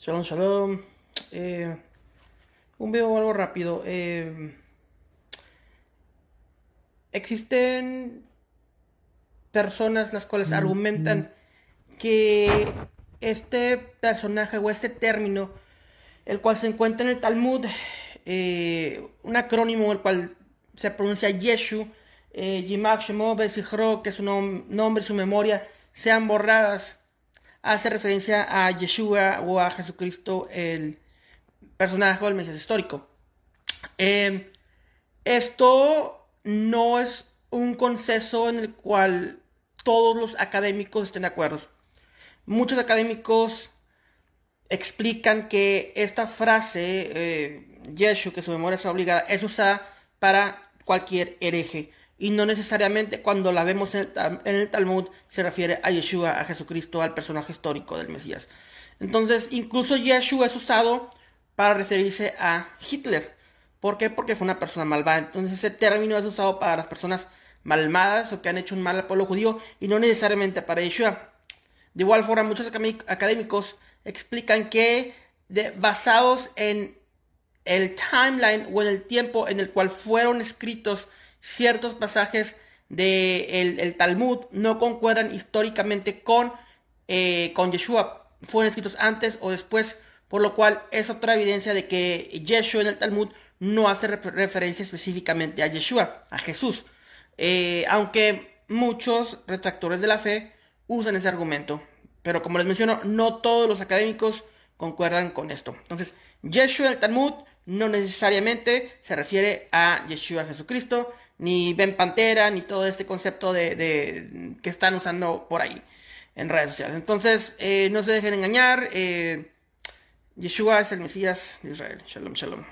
Shalom, shalom. Eh, un video algo rápido. Eh, existen personas las cuales argumentan que este personaje o este término, el cual se encuentra en el Talmud, eh, un acrónimo el cual se pronuncia Yeshu, eh, Yimak Shemo que su nombre, su memoria, sean borradas hace referencia a Yeshua o a Jesucristo, el personaje del Mesías histórico. Em, esto no es un consenso en el cual todos los académicos estén de acuerdo. Muchos académicos explican que esta frase, eh, Yeshua, que su memoria es obligada, es usada para cualquier hereje y no necesariamente cuando la vemos en el, Talmud se refiere a Yeshua, a Jesucristo, al personaje histórico del Mesías. Entonces, incluso Yeshua es usado para referirse a Hitler. ¿Por qué? Porque fue una persona malvada. Entonces, ese término es usado para las personas malvadas o que han hecho un mal al pueblo judío y no necesariamente para Yeshua. De igual forma, muchos académicos explican que basados en el timeline o en el tiempo en el cual fueron escritos ciertos pasajes del de el Talmud no concuerdan históricamente con, eh, con Yeshua. Fueron escritos antes o después, por lo cual es otra evidencia de que Yeshua en el Talmud no hace referencia específicamente a Yeshua, a Jesús. Eh, aunque muchos retractores de la fe usan ese argumento. Pero como les menciono, no todos los académicos concuerdan con esto. Entonces, Yeshua el Talmud no necesariamente se refiere a Yeshua Jesucristo, ni Ben Pantera, ni todo este concepto de, que están usando por ahí en redes sociales. Entonces, eh, no se dejen engañar. Eh, Yeshua es el Mesías de Israel. Shalom, shalom.